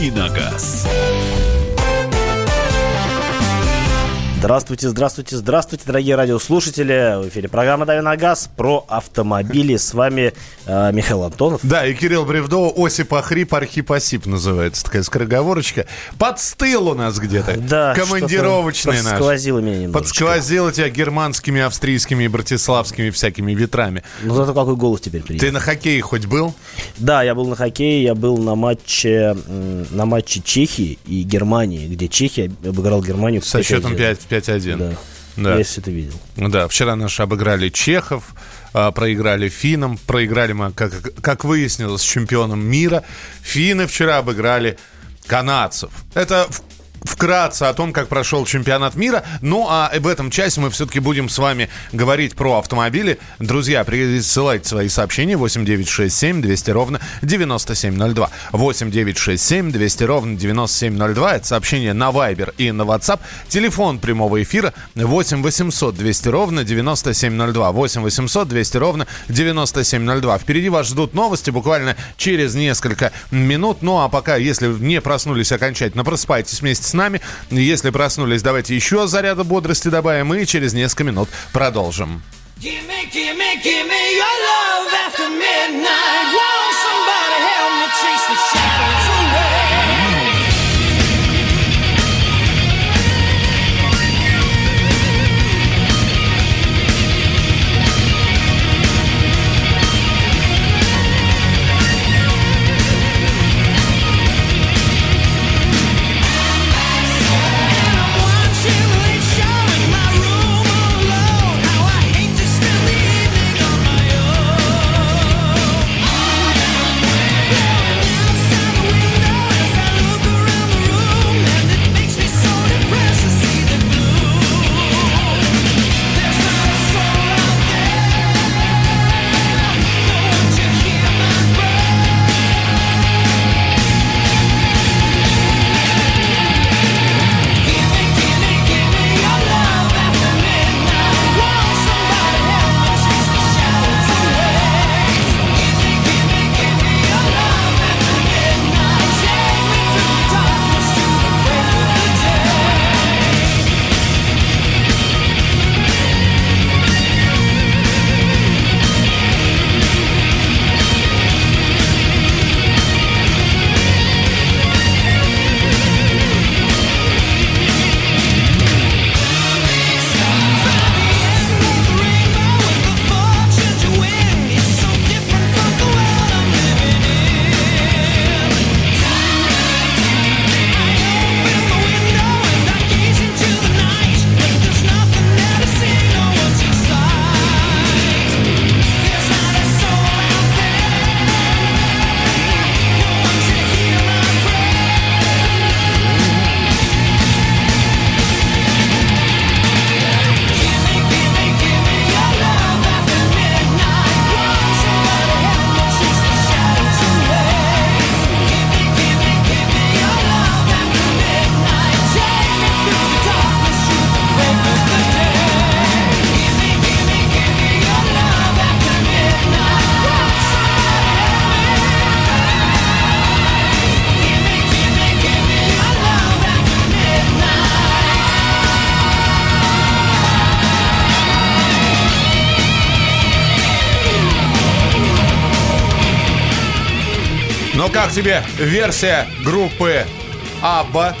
«Дави Здравствуйте, здравствуйте, здравствуйте, дорогие радиослушатели. В эфире программа «Дави на газ» про автомобили. С вами э, Михаил Антонов. Да, и Кирилл Бревдо, Осип Ахрип, Архип Осип называется. Такая скороговорочка. Подстыл у нас где-то. Да, Командировочный наш. Подсквозило меня немножечко. Подсквозило тебя германскими, австрийскими и братиславскими всякими ветрами. Ну, зато какой голос теперь приятный. Ты на хоккее хоть был? Да, я был на хоккее, я был на матче, на матче Чехии и Германии, где Чехия обыграл Германию. Со счетом 5-1. 5-1. Да. Да. Все это видел. Да, вчера наши обыграли чехов, а, проиграли финнам, проиграли мы, как, как выяснилось, чемпионом мира. Финны вчера обыграли канадцев. Это вкратце о том, как прошел чемпионат мира. Ну, а в этом часе мы все-таки будем с вами говорить про автомобили. Друзья, присылайте свои сообщения 8967 200 ровно 9702. 8967 200 ровно 9702. Это сообщение на Viber и на WhatsApp. Телефон прямого эфира 8 800 200 ровно 9702. 8 800 200 ровно 9702. Впереди вас ждут новости буквально через несколько минут. Ну, а пока, если не проснулись окончательно, просыпайтесь вместе с нами. Если проснулись, давайте еще заряда бодрости добавим и через несколько минут продолжим. Gimme, gimme, gimme your love after midnight. Won't somebody help me chase the shadows как тебе версия группы Абба?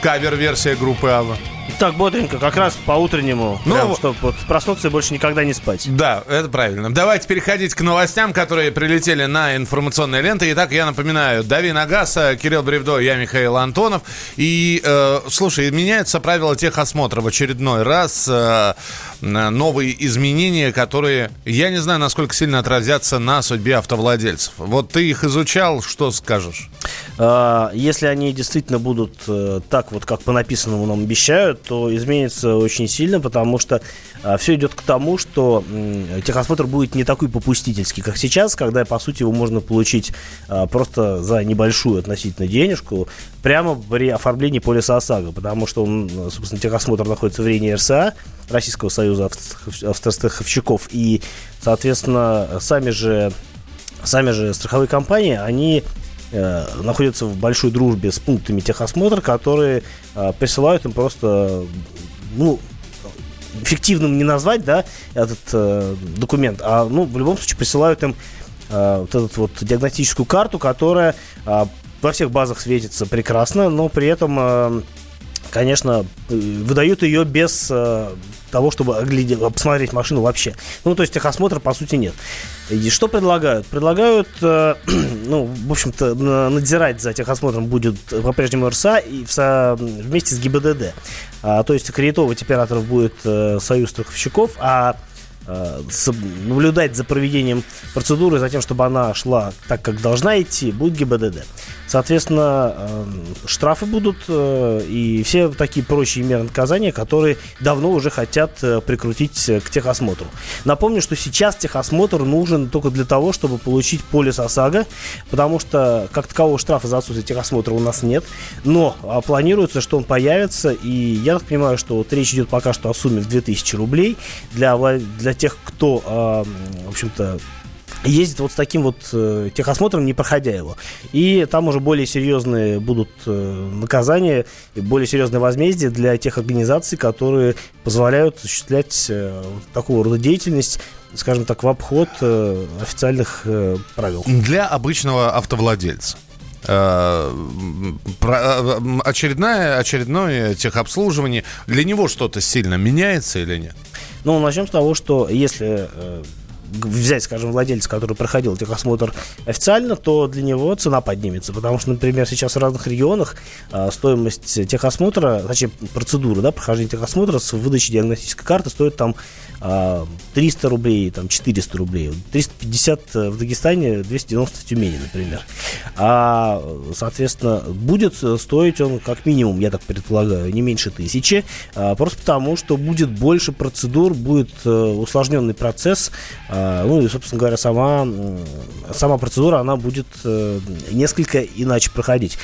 Кавер-версия группы Абба. Так, бодренько, как раз по-утреннему. Ну, прям, чтобы вот проснуться и больше никогда не спать. Да, это правильно. Давайте переходить к новостям, которые прилетели на информационные ленты. Итак, я напоминаю, Дави на газ, э, Кирилл Бревдо, я Михаил Антонов. И, э, слушай, меняются правила техосмотра в очередной раз. э, новые изменения, которые, я не знаю, насколько сильно отразятся на судьбе автовладельцев. Вот ты их изучал, что скажешь? А, Если они действительно будут э, так вот, как по написанному нам обещают, то изменится очень сильно, потому что все идет к тому, что техосмотр будет не такой попустительский, как сейчас, когда, по сути, его можно получить а, просто за небольшую относительно денежку прямо при оформлении полиса ОСАГО, потому что он, собственно, техосмотр находится в Рене РСА, Российского союза авто- автостраховщиков, и, соответственно, сами же, сами же страховые компании, они э, находятся в большой дружбе с пунктами техосмотра, которые э, присылают им просто, ну, фиктивным не назвать, да, этот э, документ, а, ну, в любом случае присылают им э, вот эту вот диагностическую карту, которая э, во всех базах светится прекрасно, но при этом, э, конечно, выдают ее без э, того, чтобы оглядеть, посмотреть машину вообще. Ну, то есть техосмотра, по сути, нет. И что предлагают? Предлагают, э, ну, в общем-то, на- надзирать за техосмотром будет по-прежнему РСА и в со- вместе с ГИБДД. А, то есть аккредитовать операторов будет э, Союз страховщиков, а э, наблюдать за проведением процедуры, за тем, чтобы она шла так, как должна идти, будет ГИБДД. Соответственно, э, штрафы будут э, и все такие прочие меры наказания, которые давно уже хотят э, прикрутить к техосмотру. Напомню, что сейчас техосмотр нужен только для того, чтобы получить полис ОСАГО, потому что как такового штрафа за отсутствие техосмотра у нас нет, но а, планируется, что он появится, и я так понимаю, что вот речь идет пока что о сумме в 2000 рублей для, для тех, кто, а, в общем-то, ездит вот с таким вот э, техосмотром, не проходя его. И там уже более серьезные будут э, наказания и более серьезное возмездие для тех организаций, которые позволяют осуществлять э, вот такого рода деятельность, скажем так, в обход э, официальных э, правил. Для обычного автовладельца. э, э, м, очередная, очередное техобслуживание. Для него что-то сильно меняется или нет? Ну, начнем с того, что если э, взять, скажем, владельца, который проходил техосмотр официально, то для него цена поднимется. Потому что, например, сейчас в разных регионах а, стоимость техосмотра, точнее, процедуры, да, прохождения техосмотра с выдачей диагностической карты стоит там 300 рублей, там 400 рублей. 350 в Дагестане, 290 в Тюмени, например. А, соответственно, будет стоить он как минимум, я так предполагаю, не меньше тысячи, а, просто потому, что будет больше процедур, будет э, усложненный процесс, а, ну и, собственно говоря, сама, сама процедура, она будет э, несколько иначе проходить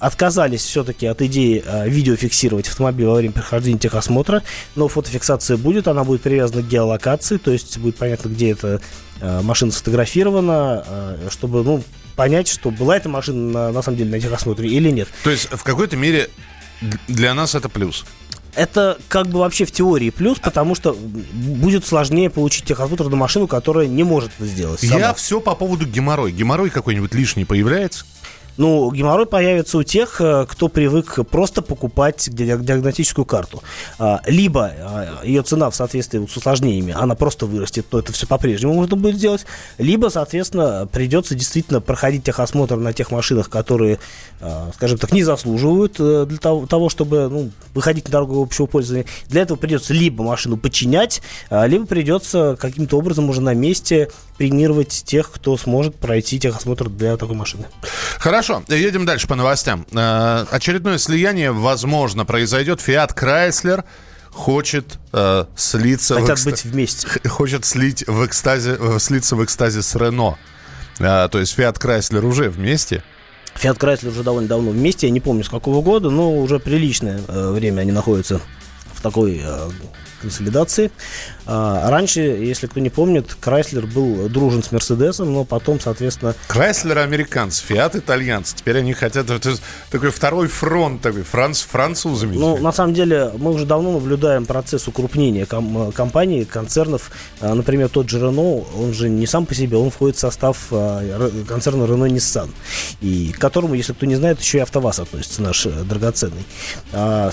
отказались все-таки от идеи э, видео фиксировать автомобиль во время прохождения техосмотра, но фотофиксация будет, она будет привязана к геолокации, то есть будет понятно, где эта э, машина сфотографирована, э, чтобы ну, понять, что была эта машина на, на самом деле на техосмотре или нет. То есть в какой-то мере для нас это плюс. Это как бы вообще в теории плюс, потому что будет сложнее получить техосмотр на машину, которая не может это сделать. сама. Я все по поводу геморрой. Геморрой какой-нибудь лишний появляется? Ну, геморрой появится у тех, э, кто привык просто покупать диаг- диагностическую карту. А, Либо а, ее цена в соответствии с усложнениями, она просто вырастет, то это все по-прежнему можно будет сделать. Либо, соответственно, придется действительно проходить техосмотр на тех машинах, которые, а, скажем так, не заслуживают э, для того, чтобы ну, выходить на дорогу общего пользования. Для этого придется либо машину подчинять, либо придется каким-то образом уже на месте премировать тех, кто сможет пройти техосмотр для такой машины. Хорошо, едем дальше по новостям. Э, очередное слияние, возможно, произойдет. Фиат Крайслер хочет э, слиться... Хотят экста- быть вместе. Хочет слить в экстазе, э, слиться в экстазе с Рено. Э, то есть Фиат Крайслер уже вместе. Фиат Крайслер уже довольно давно вместе, я не помню с какого года, но уже приличное время они находятся в такой э, консолидации. А, раньше, если кто не помнит, Крайслер был дружен с Мерседесом, но потом, соответственно, Крайслер американцы, Фиат итальянцы. Теперь они хотят... Это такой второй фронт такой, франц, французами. Ну, на самом деле, мы уже давно наблюдаем процесс укрупнения ком- э, компаний, концернов. А, Например, тот же Renault, он же не сам по себе, он входит в состав а, концерна Nissan, и к которому, если кто не знает, еще и АвтоВАЗ относится, наш э, драгоценный.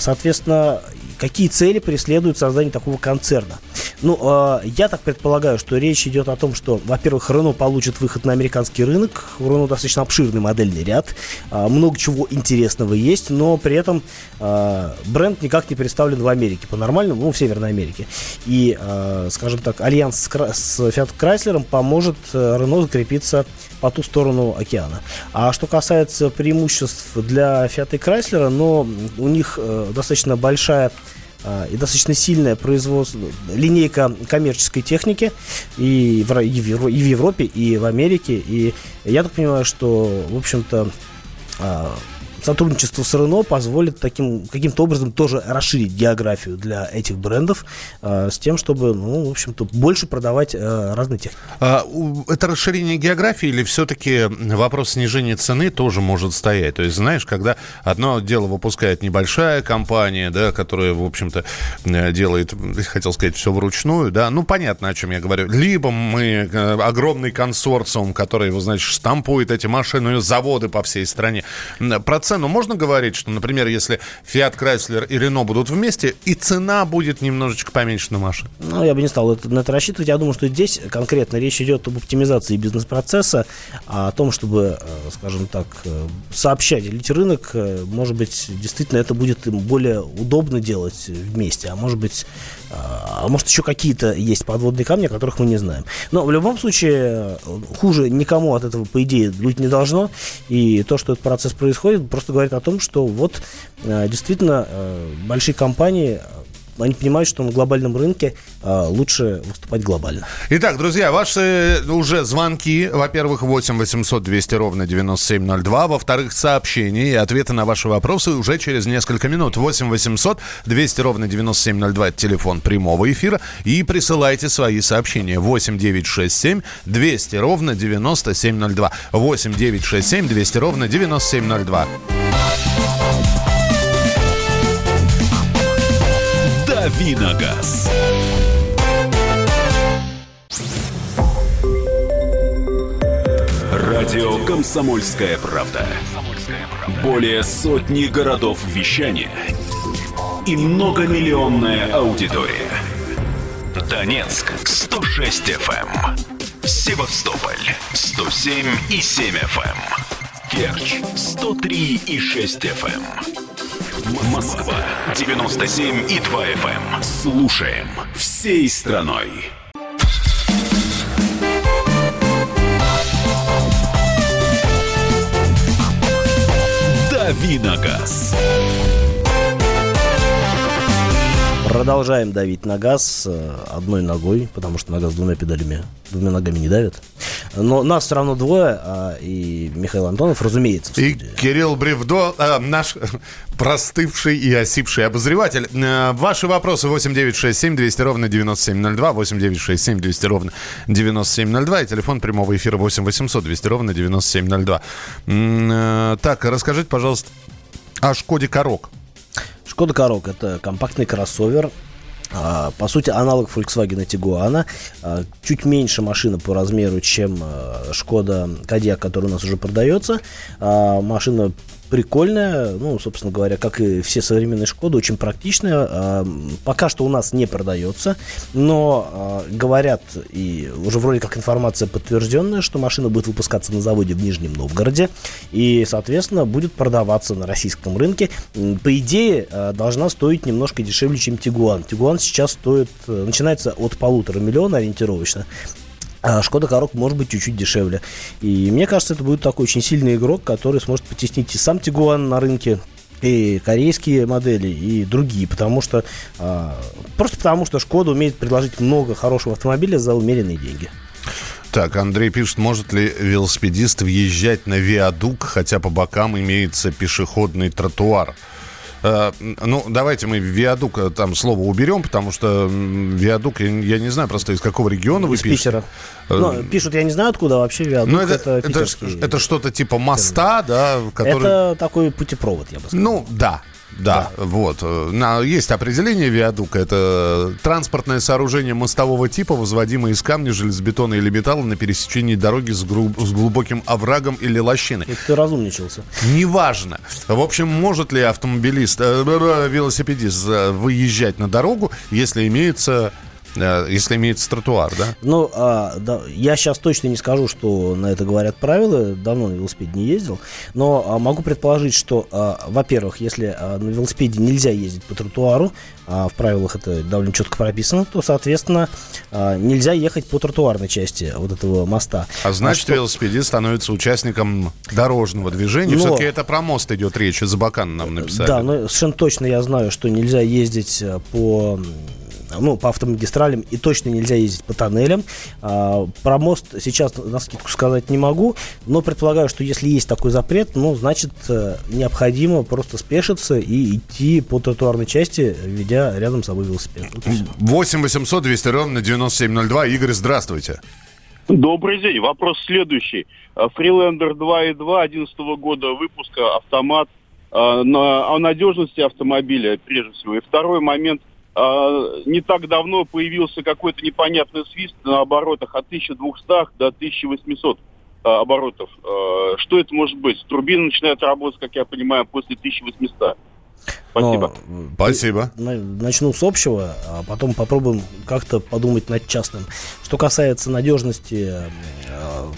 Соответственно, какие цели преследует создание такого концерна? Ну, а, я так предполагаю, что речь идет о том, что, во-первых, Renault получит выход на американский рынок. У Renault достаточно обширный модельный ряд. а, Много чего интересного есть, но при этом а, бренд никак не представлен в Америке по-нормальному, ну, в Северной Америке. И, а, скажем так, альянс с, с Fiat Chrysler поможет э, Renault закрепиться по ту сторону океана. А что касается преимуществ для Fiat и Chrysler, но у них э, достаточно большая а, и достаточно сильное производство, линейка коммерческой техники и в, и в Европе, и в Америке. И я так понимаю, что, в общем-то, а, сотрудничество с Рено позволит таким, каким-то образом тоже расширить географию для этих брендов э, с тем, чтобы, ну, в общем-то, больше продавать э, разные техники. А, это расширение географии или все-таки вопрос снижения цены тоже может стоять? То есть, знаешь, когда одно дело выпускает небольшая компания, да, которая, в общем-то, э, делает, хотел сказать, все вручную, да, ну, понятно, о чем я говорю. Либо мы э, огромный консорциум, который, знаете, штампует эти машины, заводы по всей стране. М, Про цену можно говорить, что, например, если Fiat Chrysler и Renault будут вместе, и цена будет немножечко поменьше на машин? Ну, я бы не стал на это рассчитывать. Я думаю, что здесь конкретно речь идет об оптимизации бизнес-процесса, а о том, чтобы, э, скажем так, э, сообщать, делить рынок. Э, Может быть, действительно это будет им более удобно делать вместе, а может быть, а может еще какие-то есть подводные камни, о которых мы не знаем. Но в любом случае, э, хуже никому от этого, по идее, быть не должно. И то, что этот процесс происходит, просто говорит о том, что вот э, действительно э, большие компании они понимают, что на глобальном рынке а, лучше выступать глобально. Итак, друзья, ваши уже звонки. Во-первых, 8 800 200 ровно 9702. Во-вторых, сообщения и ответы на ваши вопросы уже через несколько минут. 8 800 200 ровно 9702. Это телефон прямого эфира. И присылайте свои сообщения. 8 967 200 ровно 9702. 8 967 200 ровно 9702. Давиногаз. Радио «Комсомольская правда». Более сотни городов вещания и многомиллионная аудитория. Донецк 106 FM. Севастополь 107 и 7 FM. Керчь 103 и 6 FM. Москва 97 и 2 FM. Слушаем всей страной. Давиногаз. Продолжаем давить на газ э, одной ногой, потому что на газ двумя педалями, двумя ногами не давит. Но нас все равно двое, а и Михаил Антонов, разумеется, И. Кирилл Бревдо, э, наш простывший и осипший обозреватель. Э, ваши вопросы 8967 200 ровно 9702, 8967 200 ровно 9702 и телефон прямого эфира 8 800 200 ровно 9702. М, э, так, расскажите, пожалуйста, о Шкоде Корок. Шкода Корок это компактный кроссовер. А, По сути, аналог Volkswagen Tiguan. А, Чуть меньше машина по размеру, чем а, Шкода Кодиак, который у нас уже продается. Машина прикольная, ну, собственно говоря, как и все современные Шкоды, очень практичная. А, Пока что у нас не продается, но а, говорят, и уже вроде как информация подтвержденная, что машина будет выпускаться на заводе в Нижнем Новгороде и, соответственно, будет продаваться на российском рынке. По идее, а, должна стоить немножко дешевле, чем Тигуан. Тигуан сейчас стоит, э, начинается от полутора миллиона ориентировочно. А Шкода Корок может быть чуть-чуть дешевле. И мне кажется, это будет такой очень сильный игрок, который сможет потеснить и сам Тигуан на рынке, и корейские модели, и другие, потому что а, просто потому что Шкода умеет предложить много хорошего автомобиля за умеренные деньги. Так, Андрей пишет, может ли велосипедист въезжать на виадук, хотя по бокам имеется пешеходный тротуар? Э, ну, давайте мы виадук, э, там слово уберем, потому что виадук, я, не знаю просто из какого региона вы Из пишете. Питера. Э, Ну, пишут, я не знаю откуда, вообще Виадук Ну, это, это, это, это что-то типа моста, да, который... Это такой путепровод, я бы сказал. Ну, да. Да, вот. На, есть определение виадука. Это транспортное сооружение мостового типа, возводимое из камня, железобетона или металла на пересечении дороги с, гру- с глубоким оврагом или лощиной. Это ты разумничался. Неважно. В общем, может ли автомобилист, э, велосипедист э, выезжать на дорогу, если имеется, если имеется тротуар, да? Ну, а, да, я сейчас точно не скажу, что на это говорят правила. Давно на велосипеде не ездил. Но а, могу предположить, что, а, во-первых, если а, на велосипеде нельзя ездить по тротуару, а в правилах это довольно четко прописано, то, соответственно, а, нельзя ехать по тротуарной части вот этого моста. А значит, что- велосипедист становится участником дорожного движения. Но- Все-таки это про мост идет речь. Забакан нам написали. Да, но совершенно точно я знаю, что нельзя ездить э, по ну, по автомагистралям, и точно нельзя ездить по тоннелям. А, про мост сейчас на скидку сказать не могу, но предполагаю, что если есть такой запрет, ну, значит, э, необходимо просто спешиться и идти по тротуарной части, ведя рядом с собой велосипед. Вот и всё. 8 800 200 ровно 9702. Игорь, здравствуйте. Добрый день. Вопрос следующий. Freelander 2.2 11 года выпуска, автомат, а, на, о надежности автомобиля, прежде всего. И второй момент. А, Не так давно появился какой-то непонятный свист на оборотах от 1200 до 1800 а, оборотов. А, Что это может быть? Турбина начинает работать, как я понимаю, после 1800. Спасибо. Но, Спасибо. на- начну с общего, а потом попробуем как-то подумать над частным. Что касается надежности э,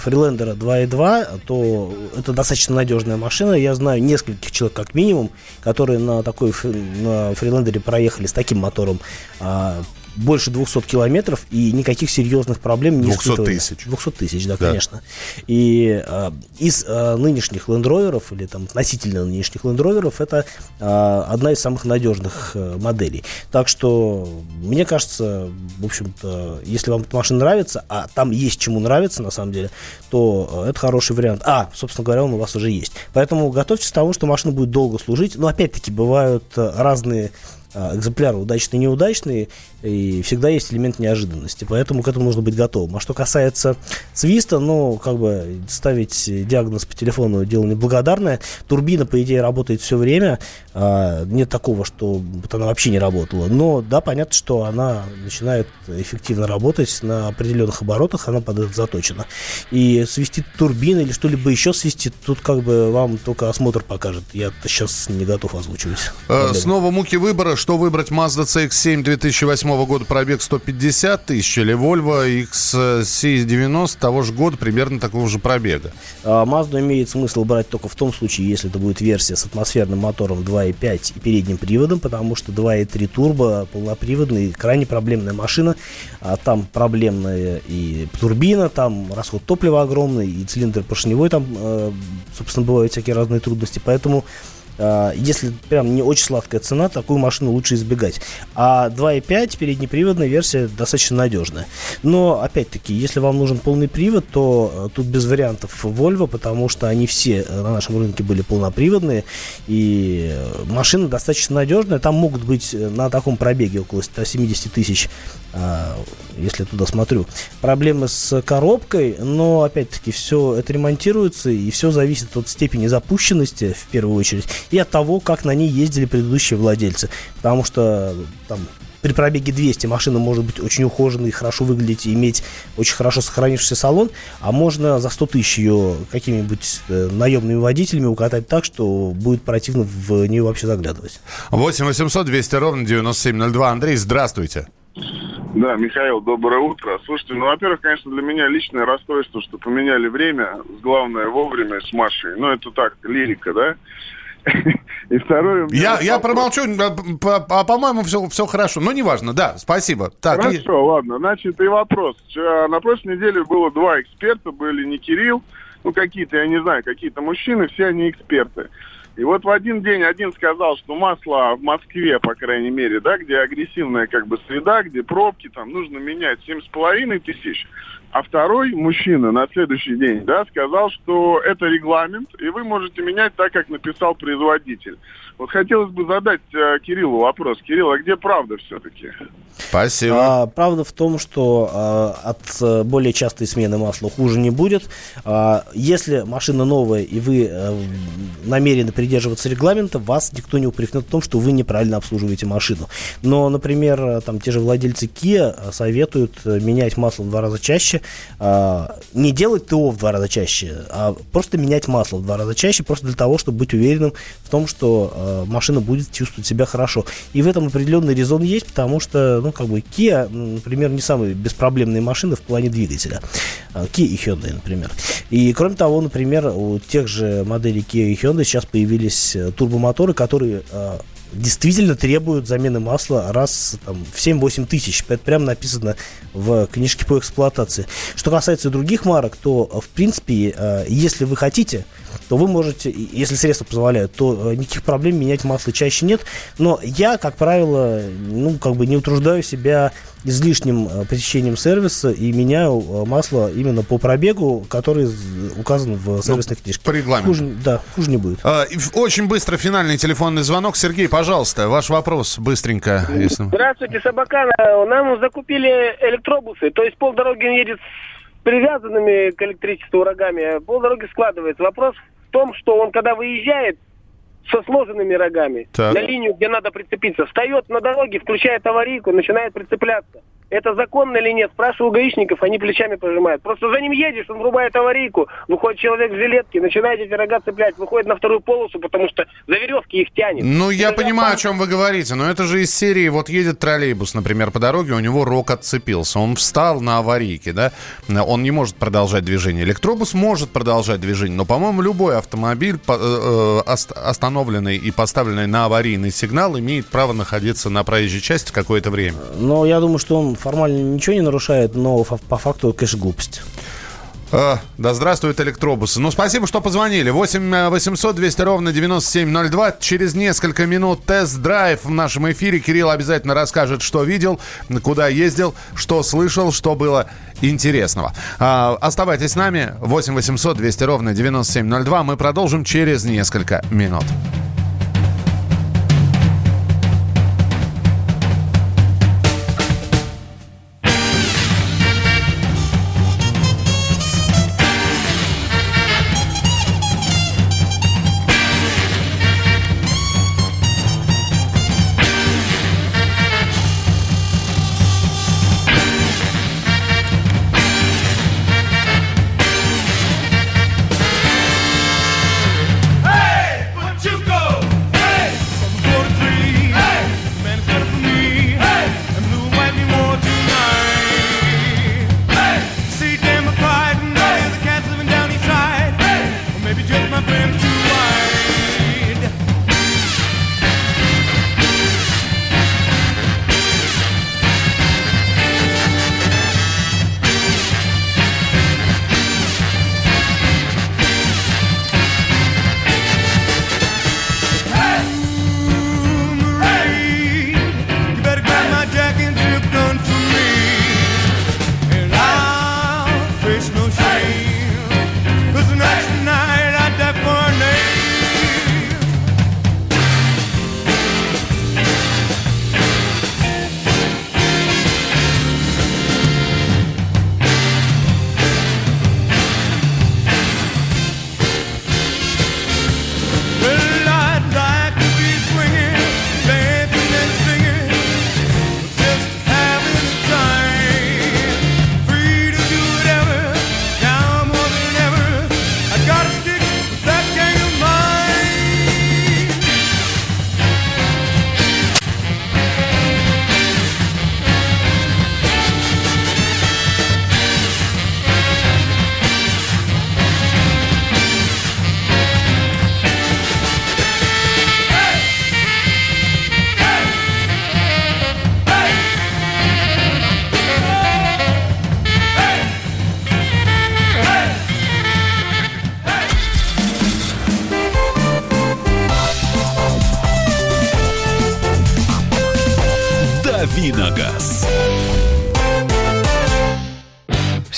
Freelander 2.2, то это достаточно надежная машина. Я знаю нескольких человек как минимум, которые на такой на Freelander проехали с таким мотором а, больше 200 километров и никаких серьезных проблем не 200 испытывали. тысяч. 200 тысяч, да, Да. конечно. И а, из а, нынешних Rover'ов, или там относительно нынешних Rover'ов, это а, одна из самых надежных а, моделей. Так что, мне кажется, в общем-то, если вам эта машина нравится, а там есть чему нравится, на самом деле, то а, это хороший вариант. А, собственно говоря, он у вас уже есть. Поэтому готовьтесь к тому, что машина будет долго служить. Но, опять-таки, бывают а, разные экземпляры удачные и неудачные, и всегда есть элемент неожиданности, поэтому к этому нужно быть готовым. А что касается свиста, ну, как бы ставить диагноз по телефону дело неблагодарное. Турбина, по идее, работает все время, а, нет такого, что она вообще не работала. Но, да, понятно, что она начинает эффективно работать на определенных оборотах, она под это заточена. И свистит турбина или что-либо еще свистит, тут как бы вам только осмотр покажет. Я сейчас не готов озвучивать. Проблему. Снова муки выбора. Что выбрать? Mazda CX-7 2008 года, пробег 150 тысяч или Volvo XC90 того же года, примерно такого же пробега? А, Mazda имеет смысл брать только в том случае, если это будет версия с атмосферным мотором 2.5 и передним приводом, потому что 2.3 турбо полноприводный, крайне проблемная машина. А там проблемная и турбина, там расход топлива огромный, и цилиндр поршневой, там, э, собственно, бывают всякие разные трудности. Поэтому если прям не очень сладкая цена, такую машину лучше избегать. А 2.5 переднеприводная версия достаточно надежная. Но, опять-таки, если вам нужен полный привод, то э, тут без вариантов Volvo, потому что они все э, на нашем рынке были полноприводные. И э, машина достаточно надежная. Там могут быть на таком пробеге около 170 тысяч, а, если я туда смотрю, проблемы с коробкой. Но, опять-таки, все это ремонтируется, и все зависит от степени запущенности, в первую очередь, и от того, как на ней ездили предыдущие владельцы. Потому что там при пробеге 200 машина может быть очень ухоженной, хорошо выглядеть и иметь очень хорошо сохранившийся салон, а можно за 100 тысяч ее какими-нибудь э, наемными водителями укатать так, что будет противно в нее вообще заглядывать. 8 800 200 ровно 9702. Андрей, здравствуйте. Да, Михаил, доброе утро. Слушайте, ну, во-первых, конечно, для меня личное расстройство, что поменяли время, главное, вовремя с Машей. Ну, это так, лирика, да? И второе... Я, я промолчу, а, по- а по-моему, все, все хорошо. Ну, неважно, да, спасибо. Так, и- Хорошо, ладно. Значит, и вопрос. На прошлой неделе было два эксперта, были не Кирилл, ну, какие-то, я не знаю, какие-то мужчины, все они эксперты. И вот в один день один сказал, что масло в Москве, по крайней мере, да, где агрессивная как бы среда, где пробки, там нужно менять семь с половиной тысяч. А второй мужчина на следующий день, да, сказал, что это регламент, и вы можете менять так, как написал производитель. Вот хотелось бы задать э, Кириллу вопрос. Кирилл, а где правда все-таки? спасибо. А, правда в том, что а, от э, более частой смены масла хуже не будет. А, если машина новая и вы э, намерены придерживаться регламента, вас никто не упрекнет в том, что вы неправильно обслуживаете машину. Но, например, э, там те же владельцы Kia советуют менять масло в два раза чаще. А, не делать ТО в два раза чаще, а просто менять масло в два раза чаще, просто для того, чтобы быть уверенным в том, что машина будет чувствовать себя хорошо. И в этом определенный резон есть, потому что, ну, как бы, Kia, например, не самые беспроблемные машины в плане двигателя. А, Kia и Hyundai, например. И, кроме того, например, у тех же моделей Kia и Hyundai сейчас появились э, турбомоторы, которые э, действительно требуют замены масла раз там, в 7-8 тысяч. Это прямо написано в книжке по эксплуатации. Что касается других марок, то, э, в принципе, э, если вы хотите то вы можете, если средства позволяют, то э, никаких проблем менять масло чаще нет. Но я, как правило, ну, как бы не утруждаю себя излишним э, посещением сервиса и меняю э, масло именно по пробегу, который указан в сервисной книжке. по регламенту. Хуже, да, хуже не будет. А, Очень быстро финальный телефонный звонок. Сергей, пожалуйста, ваш вопрос быстренько. Если... Здравствуйте, Собакан. Э, Нам закупили электробусы, то есть полдороги он едет с привязанными к электричеству рогами, а полдороги складывается. Вопрос в том, что он, когда выезжает со сложенными рогами Так. на линию, где надо прицепиться, встает на дороге, включает аварийку, начинает прицепляться. Это законно или нет? Спрашиваю у гаишников, они плечами пожимают. Просто за ним едешь, он врубает аварийку, выходит человек в жилетке, начинает эти рога цеплять, выходит на вторую полосу, потому что за веревки их тянет. Ну, я Это же понимаю, о опасно. чем вы говорите, но это же из серии, вот едет троллейбус, например, по дороге, у него рог отцепился, он встал на аварийке, да, он не может продолжать движение. Электробус может продолжать движение, но, по-моему, любой автомобиль, э, э, ост- остановленный и поставленный на аварийный сигнал, имеет право находиться на проезжей части какое-то время. Но я думаю, что он формально ничего не нарушает, но по факту, конечно, глупость. Э, да здравствуют электробусы. Ну, спасибо, что позвонили. 8 800 200 ровно 9702. Через несколько минут тест-драйв в нашем эфире. Кирилл обязательно расскажет, что видел, куда ездил, что слышал, что было интересного. А, оставайтесь с нами. 8 800 200 ровно 9702. Мы продолжим через несколько минут. there's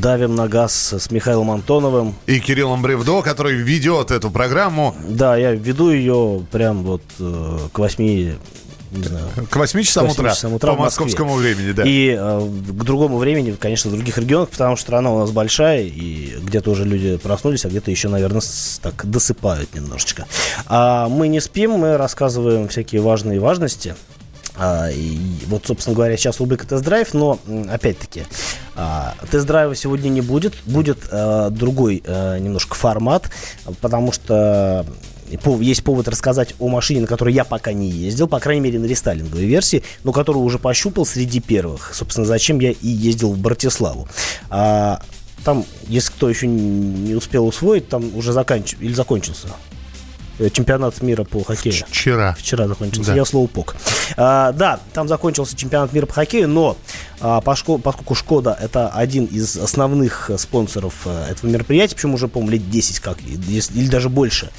Давим на газ с Михаилом Антоновым. И Кириллом Бревдо, который ведет эту программу Да, я веду ее прям вот э, к 8, не знаю, к 8 часам К 8 утра, часам утра по московскому времени. Да. И э, к другому времени, конечно, в других регионах, потому что страна у нас большая, и где-то уже люди проснулись, а где-то еще, наверное, с- так досыпают немножечко. А мы не спим, мы рассказываем всякие важные важности. А, вот, собственно говоря, сейчас рубрика тест-драйв, но, опять-таки, а, тест-драйва сегодня не будет, будет э, другой э, немножко формат, потому что пов- есть повод рассказать о машине, на которой я пока не ездил, по крайней мере, на рестайлинговой версии, но которую уже пощупал среди первых. Собственно, зачем я и ездил в Братиславу. А, там, если кто еще не успел усвоить, там уже заканч... или закончился э, чемпионат мира по хоккею. Вчера. Вчера закончился. Да. Я слово пок. А, да, там закончился чемпионат мира по хоккею, но а, поскольку Шкода это один из основных э, спонсоров э, этого мероприятия, причем уже, по-моему, лет 10 как, или даже больше,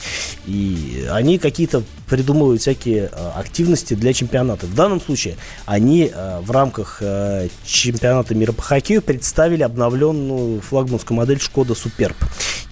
и они какие-то придумывают всякие э, активности для чемпионата. В данном случае они э, в рамках э, чемпионата мира по хоккею представили обновленную флагманскую модель Шкода Суперб.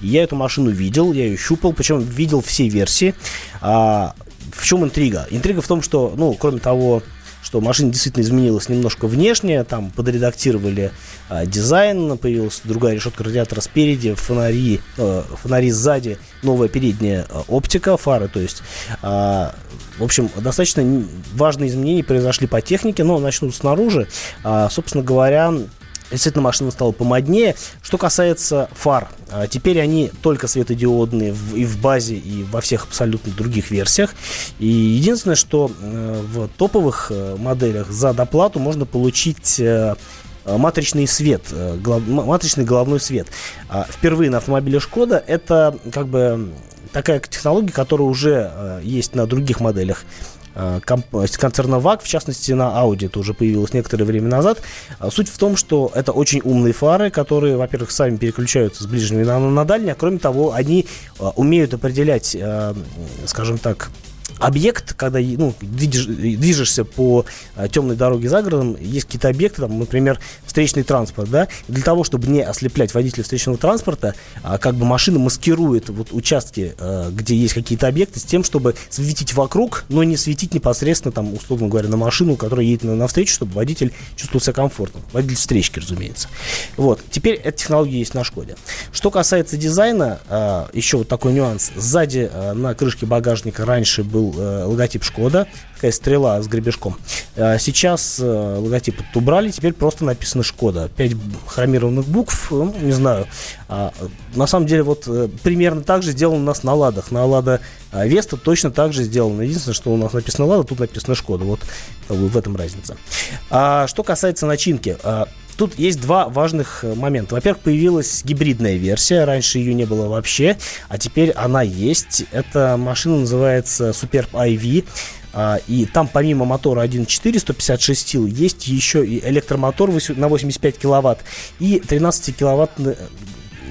Я эту машину видел, я ее щупал, причем видел все версии. А, в чем интрига? Интрига в том, что, ну, кроме того, что машина действительно изменилась немножко внешне, там подредактировали а, дизайн, появилась другая решетка радиатора спереди, фонари, э, фонари сзади, новая передняя э, оптика, фары, то есть, а, в общем, достаточно важные изменения произошли по технике, но начну снаружи. А, собственно говоря, Действительно, машина стала помоднее. Что касается фар, а, теперь они только светодиодные и в базе, и во всех абсолютно других версиях. И единственное, что э, в топовых э, моделях за доплату можно получить э, матричный свет, глав- матричный головной свет. А, Впервые на автомобиле Шкода это как бы такая технология, которая уже есть на других моделях концерна ВАГ, в частности на Audi это уже появилось некоторое время назад. А Суть в том, что это очень умные фары, которые, во-первых, сами переключаются с ближнего на, на дальний, а кроме того, они э, умеют определять, э, скажем так, объект, когда ну, движ- движешься по а, темной дороге за городом, есть какие-то объекты, там, например, встречный транспорт, да, для того, чтобы не ослеплять водителя встречного транспорта, а, как бы машина маскирует вот участки, а, где есть какие-то объекты, с тем, чтобы светить вокруг, но не светить непосредственно, там, условно говоря, на машину, которая едет на, навстречу, чтобы водитель чувствовал себя комфортно. Водитель встречки, разумеется. Вот. Теперь эта технология есть на Шкоде. Что касается дизайна, а, еще вот такой нюанс. Сзади на крышке багажника раньше был э, логотип Шкода, такая стрела с гребешком. А Сейчас э, логотип убрали, теперь просто написано Шкода. Пять хромированных букв, ну, не знаю. А, э, на самом деле вот э, примерно так же сделано у нас на Ладах. На Лада Веста точно так же сделано. Единственное, что у нас написано Лада, тут написано Шкода. Вот бы в этом разница. А, что касается начинки, а, Тут есть два важных э, момента. Во-первых, появилась гибридная версия. Раньше ее не было вообще, а теперь она есть. Эта машина называется Superb IV. А, И там помимо мотора 1.4 156 сил есть еще и электромотор на 85 киловатт и 13 киловатт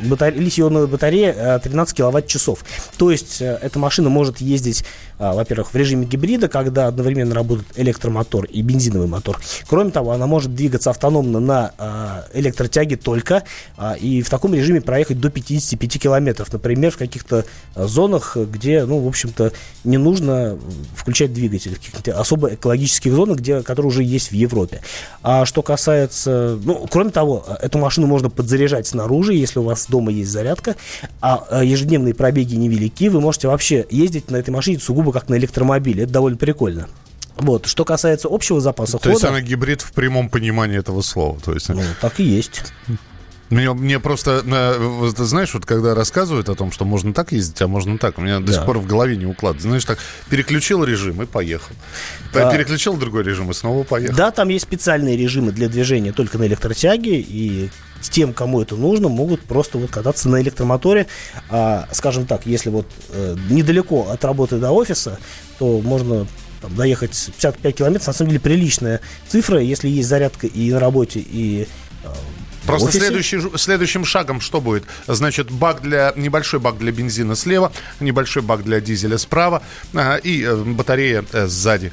батаре- литий-ионная батарея э, 13 киловатт-часов. То есть э, эта машина может ездить, во-первых, в режиме гибрида, когда одновременно работает электромотор и бензиновый мотор. Кроме того, она может двигаться автономно на а, электротяге только а, и в таком режиме проехать до 55 километров. Например, в каких-то а, зонах, где, ну, в общем-то, не нужно включать двигатель. В каких-то особо экологических зонах, где, которые уже есть в Европе. А что касается... Ну, кроме того, эту машину можно подзаряжать снаружи, если у вас дома есть зарядка, а а, ежедневные пробеги невелики, вы можете вообще ездить на этой машине сугубо как на электромобиле. Это довольно прикольно. Вот. Что касается общего запаса То есть хода... она гибрид в прямом понимании этого слова. То есть, Ну, так и есть. Мне, мне просто, э, ты знаешь, вот когда рассказывают о том, что можно так ездить, а можно так, у меня до Да. сих пор в голове не укладывается. Знаешь, так переключил режим и поехал. Да. Переключил другой режим и снова поехал. Да, там есть специальные режимы для движения только на электротяге, и тем, кому это нужно, могут просто вот кататься на электромоторе. А, скажем так, если вот э, недалеко от работы до офиса, то можно там, доехать 55 километров. На самом деле приличная цифра, если есть зарядка и на работе, и э, Просто офисе. следующий, следующим шагом что будет? Значит, бак для небольшой бак для бензина слева, небольшой бак для дизеля справа ага, и э, батарея э, сзади.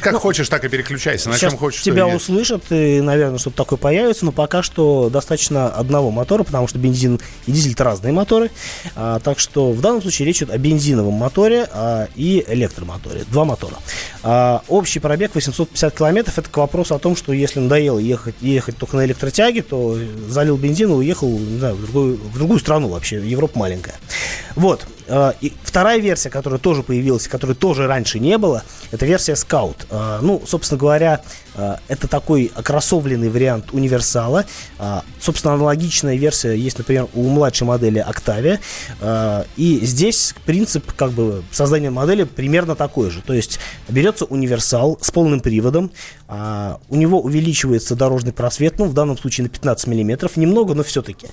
Как хочешь, так и переключайся. На чем хочешь. тебя и услышат, и, наверное, что-то такое появится, но пока что достаточно одного мотора, потому что бензин и дизель это разные моторы. А, так что в данном случае речь идет о бензиновом моторе а, и электромоторе. Два мотора. А, общий пробег 850 километров. Это к вопросу о том, что если надоело ехать, ехать только на электротяге, то залил бензин и уехал не знаю, в, другую, в другую страну вообще. Европа маленькая. Вот. А, И вторая версия, которая тоже появилась, которой тоже раньше не было, это версия Scout. А, Ну, собственно говоря, Это такой окроссовленный вариант универсала. А, Собственно, аналогичная версия есть, например, у младшей модели Octavia. А, И здесь принцип как бы создания модели примерно такой же. То есть берется универсал с полным приводом, а, у него увеличивается дорожный просвет, ну, в данном случае на 15 миллиметров, немного, но все-таки.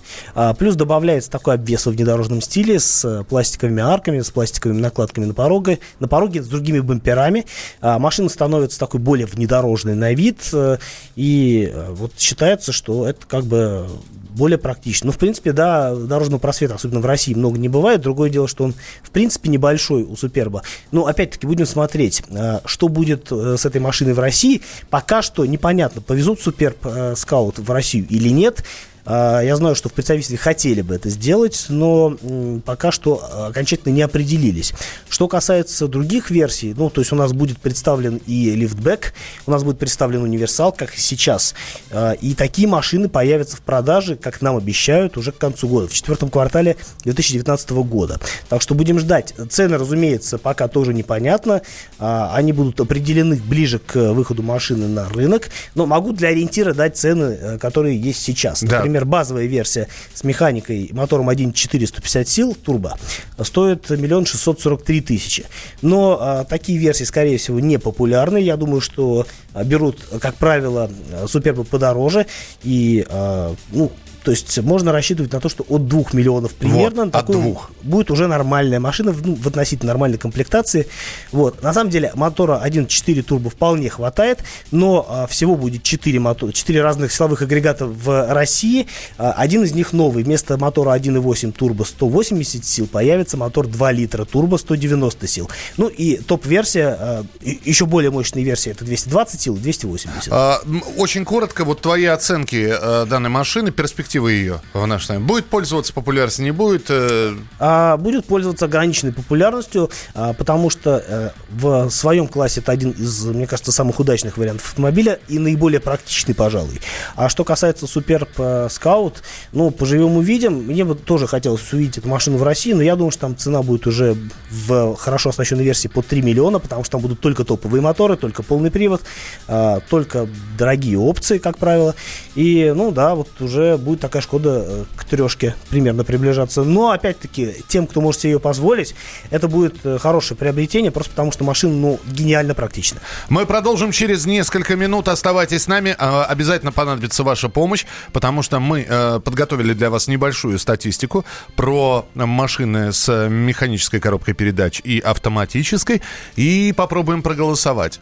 Плюс добавляется такой обвес во внедорожном стиле с пластиковыми арками, с пластиковыми накладками на пороге, на пороге с другими бамперами. А, Машина становится такой более внедорожной на вид, э, и э, вот считается, что это как бы более практично. Ну, в принципе, да, дорожного просвета, особенно в России, много не бывает. Другое дело, что он, в принципе, небольшой у Суперба. Но, опять-таки, будем смотреть, э, что будет с этой машиной в России. Пока что непонятно, повезут Суперб Скаут в Россию или нет. А, Я знаю, что в представительстве хотели бы это сделать, но пока что а, окончательно не определились. Что касается других версий, ну, то есть у нас будет представлен и лифтбэк, у нас будет представлен универсал, как и сейчас. А, И такие машины появятся в продаже, как нам обещают, уже к концу года, в четвертом квартале 2019 года. Так что будем ждать. Цены, разумеется, пока тоже непонятно. Они будут определены ближе к выходу машины на рынок. Но могу для ориентира дать цены, э, которые есть сейчас. Да. Например, базовая версия с механикой мотором 1.4 150 сил турбо стоит миллион шестьсот сорок три тысячи. Но а, такие версии, скорее всего, не популярны. Я думаю, что а, берут, как правило, а, супербы подороже. И, а, ну, то есть можно рассчитывать на то, что от 2 миллионов примерно Вот, от такую двух. будет уже нормальная машина в, ну, в относительно нормальной комплектации. Вот. На самом деле мотора 1.4 турбо вполне хватает, но а, всего будет 4, мотора, 4 разных силовых агрегата в России. А, один из них новый. Вместо мотора 1.8 турбо 180 сил появится мотор 2 литра турбо 190 сил. Ну и топ-версия, а, еще более мощная версия, это 220 сил и 280. А, Очень коротко, вот твои оценки э, данной машины, перспективы ее в нашей стране. Будет пользоваться популярностью, не будет? э, а, будет пользоваться ограниченной популярностью, а, потому что э, в своем классе это один из, мне кажется, самых удачных вариантов автомобиля и наиболее практичный, пожалуй. А что касается Superb э, Scout, ну, поживем увидим. Мне бы тоже хотелось увидеть эту машину в России, но я думаю, что там цена будет уже в хорошо оснащенной версии по 3 миллиона, потому что там будут только топовые моторы, только полный привод, а, только дорогие опции, как правило. И, ну да, вот уже будет такая Шкода э, к трешке примерно приближаться. Но, опять-таки, тем, кто может себе ее позволить, это будет э, хорошее приобретение, просто потому что машина, ну, гениально практична. Мы продолжим через несколько минут. Оставайтесь с нами. А, Обязательно понадобится ваша помощь, потому что мы э, подготовили для вас небольшую статистику про машины с механической коробкой передач и автоматической. И попробуем проголосовать.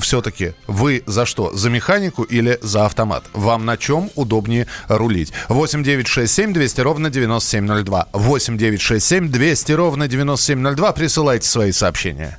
Все-таки вы за что? За механику или за автомат? Вам на чем удобнее рулить? 8 9 6 7 200 ровно 9702. 8 9 6 7 200 ровно 9702. Присылайте свои сообщения.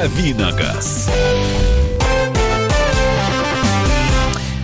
Давиногаз.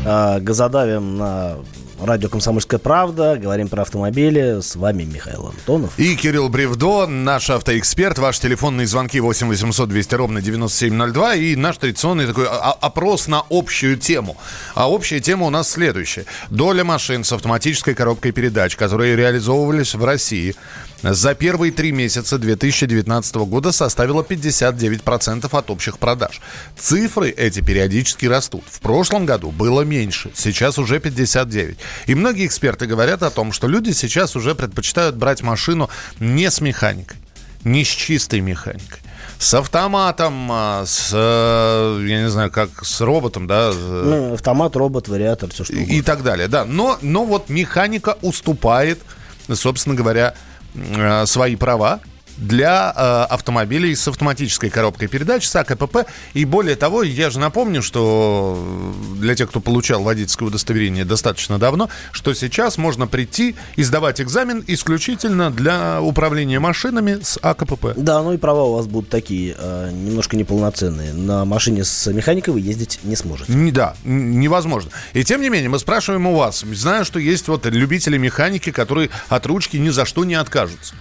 А, Газодавим на радио «Комсомольская правда». Говорим про автомобили. С вами Михаил Антонов. И Кирилл Бревдо, наш автоэксперт. Ваши телефонные звонки 8 800 200 ровно 9702. И наш традиционный такой опрос на общую тему. А общая тема у нас следующая. Доля машин с автоматической коробкой передач, которые реализовывались в России, за первые три месяца 2019 года составила 59% от общих продаж. Цифры эти периодически растут. В прошлом году было меньше, сейчас уже 59. И многие эксперты говорят о том, что люди сейчас уже предпочитают брать машину не с механикой, не с чистой механикой. С автоматом, а, с, э, я не знаю, как с роботом, да, э, Ну, автомат, робот, вариатор, все что угодно. и так далее, да. Но, но вот механика уступает, собственно говоря, свои права для э, автомобилей с автоматической коробкой передач, с АКПП. И более того, я же напомню, что э, для тех, кто получал водительское удостоверение достаточно давно, что сейчас можно прийти и сдавать экзамен исключительно для управления машинами с АКПП. Да, ну и права у вас будут такие, э, немножко неполноценные. На машине с механикой вы ездить не сможете. Не- Да, невозможно. И тем не менее, мы спрашиваем у вас. Знаю, что есть вот любители механики, которые от ручки ни за что не откажутся.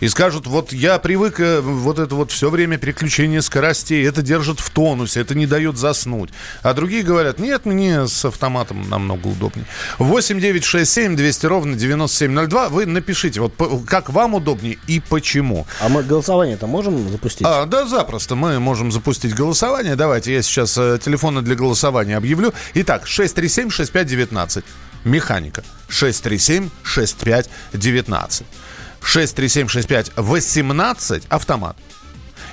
И скажут, вот я привык э, вот это вот все время переключение скоростей, это держит в тонусе, это не дает заснуть. А другие говорят, нет, мне с автоматом намного удобнее. 8 9 6 7 200 ровно 9702. Вы напишите, вот как вам удобнее и почему. А мы голосование-то можем запустить? А, да, запросто. Мы можем запустить голосование. Давайте я сейчас э, телефоны для голосования объявлю. Итак, 637-6519. Механика. 637-6519. 637-6518. Автомат.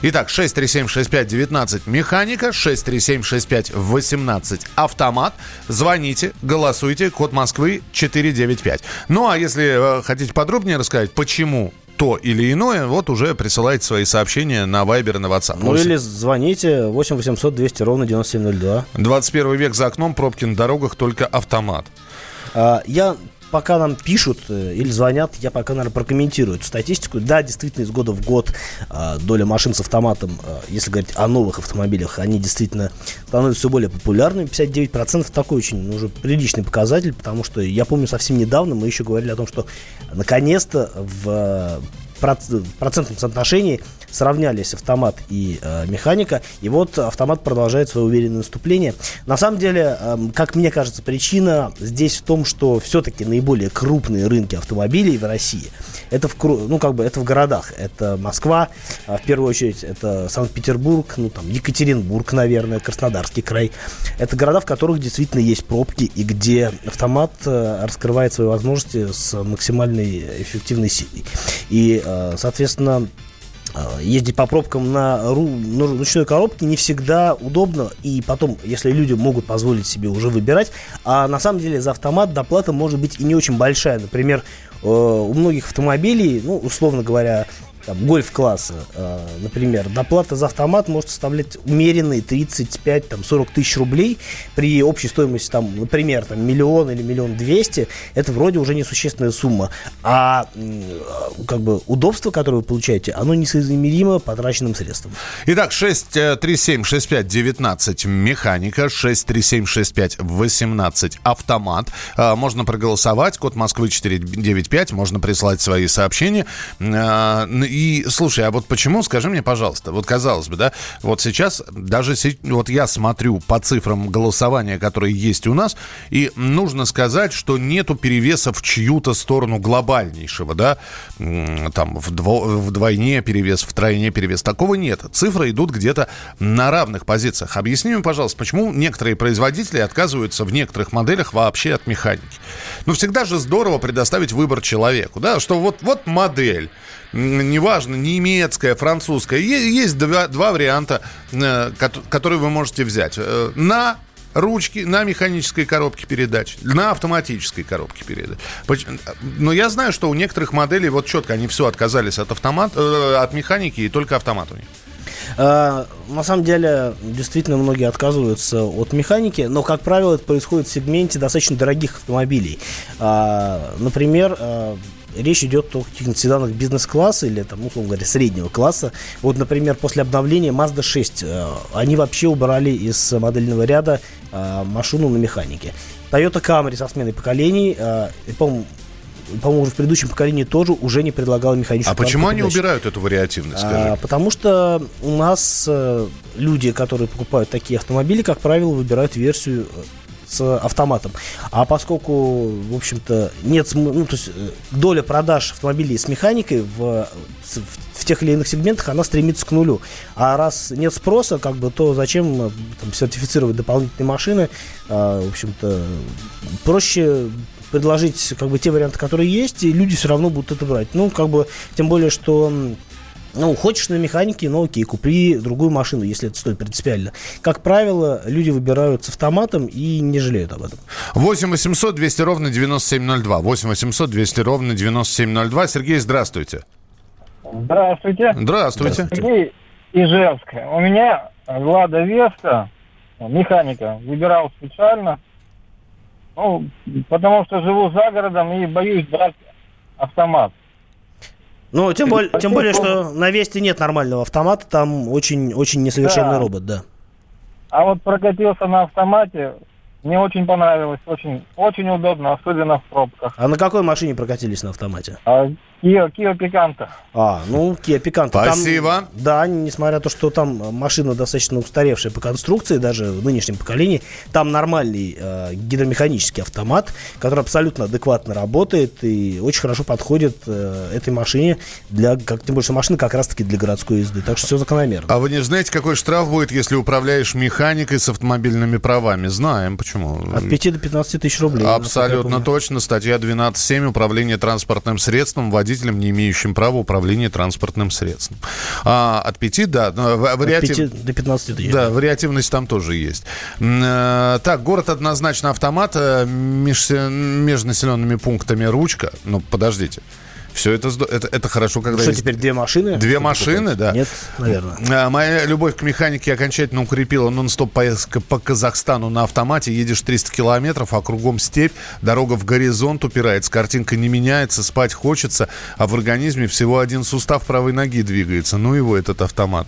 Итак, 637-6519 механика, 637-6518 автомат. Звоните, голосуйте, код Москвы 495. Ну, а если э, хотите подробнее рассказать, почему то или иное, вот уже присылайте свои сообщения на Viber и на WhatsApp. Ну или звоните 8 800 200 ровно 9702. 21 век за окном, пробки на дорогах, только автомат. А, Я пока нам пишут э, или звонят, я пока, наверное, прокомментирую эту статистику. Да, действительно, из года в год а, доля машин с автоматом, а, если говорить о новых автомобилях, они действительно становятся все более популярными. 59% такой очень ну, уже приличный показатель, потому что я помню совсем недавно мы еще говорили о том, что наконец-то в э, процентном соотношении сравнялись автомат и э, механика, и вот автомат продолжает свое уверенное наступление. На самом деле, эм, как мне кажется, причина здесь в том, что все-таки наиболее крупные рынки автомобилей в России это в, ну, как бы это в городах. Это Москва, а в первую очередь это Санкт-Петербург, ну, там, Екатеринбург, наверное, Краснодарский край. Это города, в которых действительно есть пробки и где автомат э, раскрывает свои возможности с максимальной эффективной силой. И, э, соответственно, э, ездить по пробкам на, ру- на ручной коробке не всегда удобно. И потом, если люди могут позволить себе уже выбирать, а на самом деле за автомат доплата может быть и не очень большая. Например, э, у многих автомобилей, ну, условно говоря, там, гольф-класса, э, например, доплата за автомат может составлять умеренные 35, там, 40 тысяч рублей при общей стоимости, там, например, там, миллион или миллион двести, это вроде уже несущественная сумма. А э, как бы удобство, которое вы получаете, оно несоизмеримо потраченным средством. Итак, 6376519 механика, 6376518 автомат. А, Можно проголосовать, код Москвы 495, можно прислать свои сообщения. И, слушай, а вот почему, скажи мне, пожалуйста, вот казалось бы, да, вот сейчас, даже вот я смотрю по цифрам голосования, которые есть у нас, и нужно сказать, что нету перевеса в чью-то сторону глобальнейшего, да, там вдво- вдвойне перевес, втройне перевес. Такого нет. Цифры идут где-то на равных позициях. Объясни мне, пожалуйста, почему некоторые производители отказываются в некоторых моделях вообще от механики? Ну, всегда же здорово предоставить выбор человеку, да, что вот, вот модель, неважно, немецкая, французская, есть два, два варианта, э, кот- которые вы можете взять. Э, На ручки на механической коробке передач, на автоматической коробке передач. Но я знаю, что у некоторых моделей вот четко они все отказались от автомат, э, от механики и только автомат у них. На самом деле, действительно, многие отказываются от механики, но, как правило, это происходит в сегменте достаточно дорогих автомобилей. Например, речь идет о каких-нибудь седанах бизнес-класса или, там, условно говоря, среднего класса. Вот, например, после обновления Mazda 6 э, они вообще убрали из модельного ряда а, машину на механике. Toyota Camry со сменой поколений, а, и, по-моему, по-моему, уже в предыдущем поколении тоже уже не предлагала механическую А почему они передач. убирают эту вариативность, А, скажи? потому что у нас э, люди, которые покупают такие автомобили, как правило, выбирают версию э, с автоматом. А поскольку, в общем-то, нет ну, то есть э, доля продаж автомобилей с механикой в, в, в тех или иных сегментах, она стремится к нулю. А раз нет спроса, как бы, то зачем э, там, сертифицировать дополнительные машины? А, в общем-то, проще предложить как бы те варианты, которые есть, и люди все равно будут это брать. Ну, как бы, тем более, что ну, хочешь на механике, ну окей, купи другую машину, если это стоит принципиально. Как правило, люди выбирают с автоматом и не жалеют об этом. 8 800 200 ровно 9702. 8 800 200 ровно 9702. Сергей, здравствуйте. Здравствуйте. Здравствуйте. Сергей Ижевская. У меня Лада Веста, механика, выбирал специально, ну, потому что живу за городом и боюсь брать автомат. Ну, тем более, тем более, что на Весте нет нормального автомата, там очень, очень несовершенный Да. робот, да. А вот прокатился на автомате, мне очень понравилось, очень, очень удобно, особенно в пробках. А на какой машине прокатились на автомате? А Kia, Kia Picanto. А, ну, Picanto. Там, Спасибо. да, несмотря на то, что там машина достаточно устаревшая по конструкции, даже в нынешнем поколении, там нормальный э, гидромеханический автомат, который абсолютно адекватно работает и очень хорошо подходит э, этой машине для, как тем больше машина как раз-таки для городской езды. Так что все закономерно. А вы не знаете, какой штраф будет, если управляешь механикой с автомобильными правами? Знаем, почему. От 5 до 15 тысяч рублей. Абсолютно точно. Статья 12.7. Управление транспортным средством водителем, не имеющим права управления транспортным средством. А, от 5, да. но в- От вариатив- 5 до 15 тысяч. Да, вариативность там тоже есть. Э, Так, город однозначно автомат, э, меж, межнаселенными пунктами ручка. Ну, подождите. Все это, это, это хорошо, когда Что есть- теперь, две машины? Две машины, покупать? да. Нет, наверное. А, Моя любовь к механике окончательно укрепила нон-стоп поездка по Казахстану на автомате. Едешь 300 километров, а кругом степь, дорога в горизонт упирается, картинка не меняется, спать хочется, а в организме всего один сустав правой ноги двигается. Ну его этот автомат.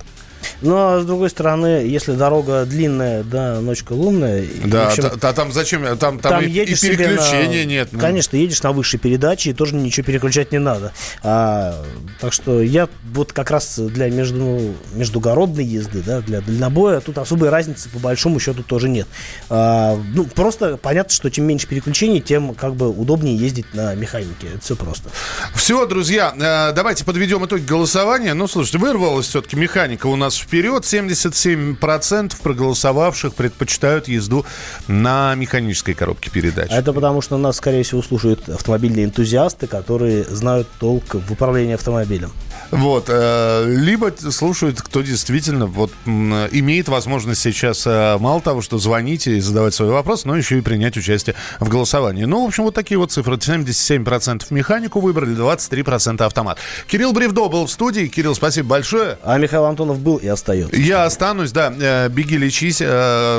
А с другой стороны, если дорога длинная, да, ночка лунная. Да, общем, та- та- там зачем? Там, там, там и, и переключения на- нет. ну. Конечно, едешь на высшей передаче, и тоже ничего переключать не надо. А, так что я вот как раз для между, междугородной езды, да, для дальнобоя, тут особой разницы по большому счету тоже нет. А, ну, просто понятно, что чем меньше переключений, тем как бы удобнее ездить на механике. Это все просто. Все, друзья, э, давайте подведем итоги голосования. Ну, слушайте, вырвалась все-таки механика у нас вперед. 77% проголосовавших предпочитают езду на механической коробке передач. Это потому, что нас, скорее всего, слушают автомобильные энтузиасты, которые знают толк в управлении автомобилем. Вот. э, Либо слушают, кто действительно вот имеет возможность сейчас э, мало того, что звонить и задавать свои вопросы, но еще и принять участие в голосовании. Ну, в общем, вот такие вот цифры. 77% механику выбрали, 23% автомат. Кирилл Бревдо был в студии. Кирилл, спасибо большое. А Михаил Антонов был и остается. Я останусь, да. Э, Беги, лечись,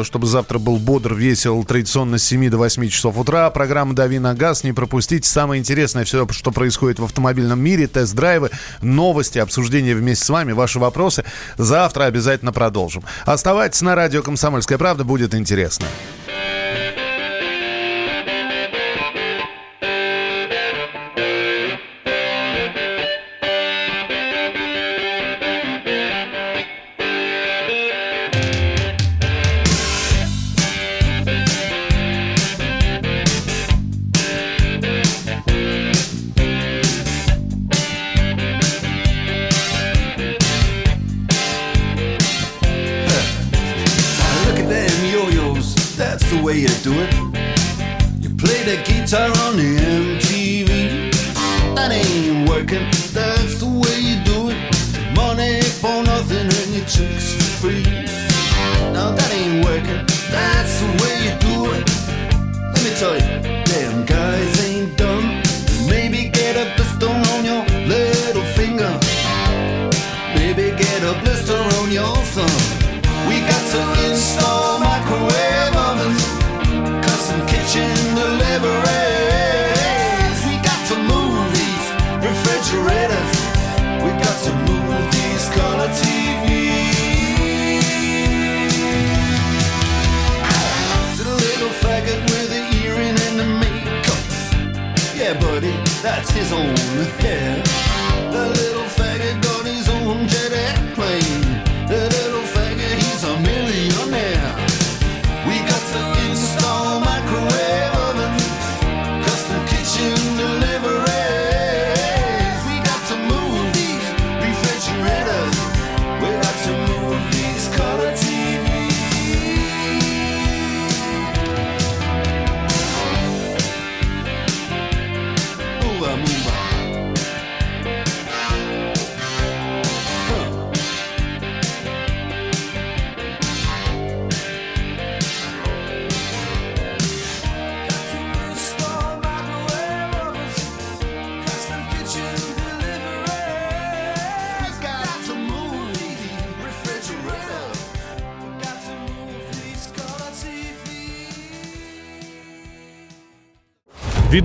чтобы завтра был бодр, весел, традиционно с 7 до 8 часов утра. Программа «Дави на газ». Не пропустите. Самое интересное все, что происходит в автомобильном мире. Тест-драйвы, новости, обсуждения вместе с вами, ваши вопросы. Завтра обязательно продолжим. Оставайтесь на радио «Комсомольская правда». Будет интересно. That's his own hair.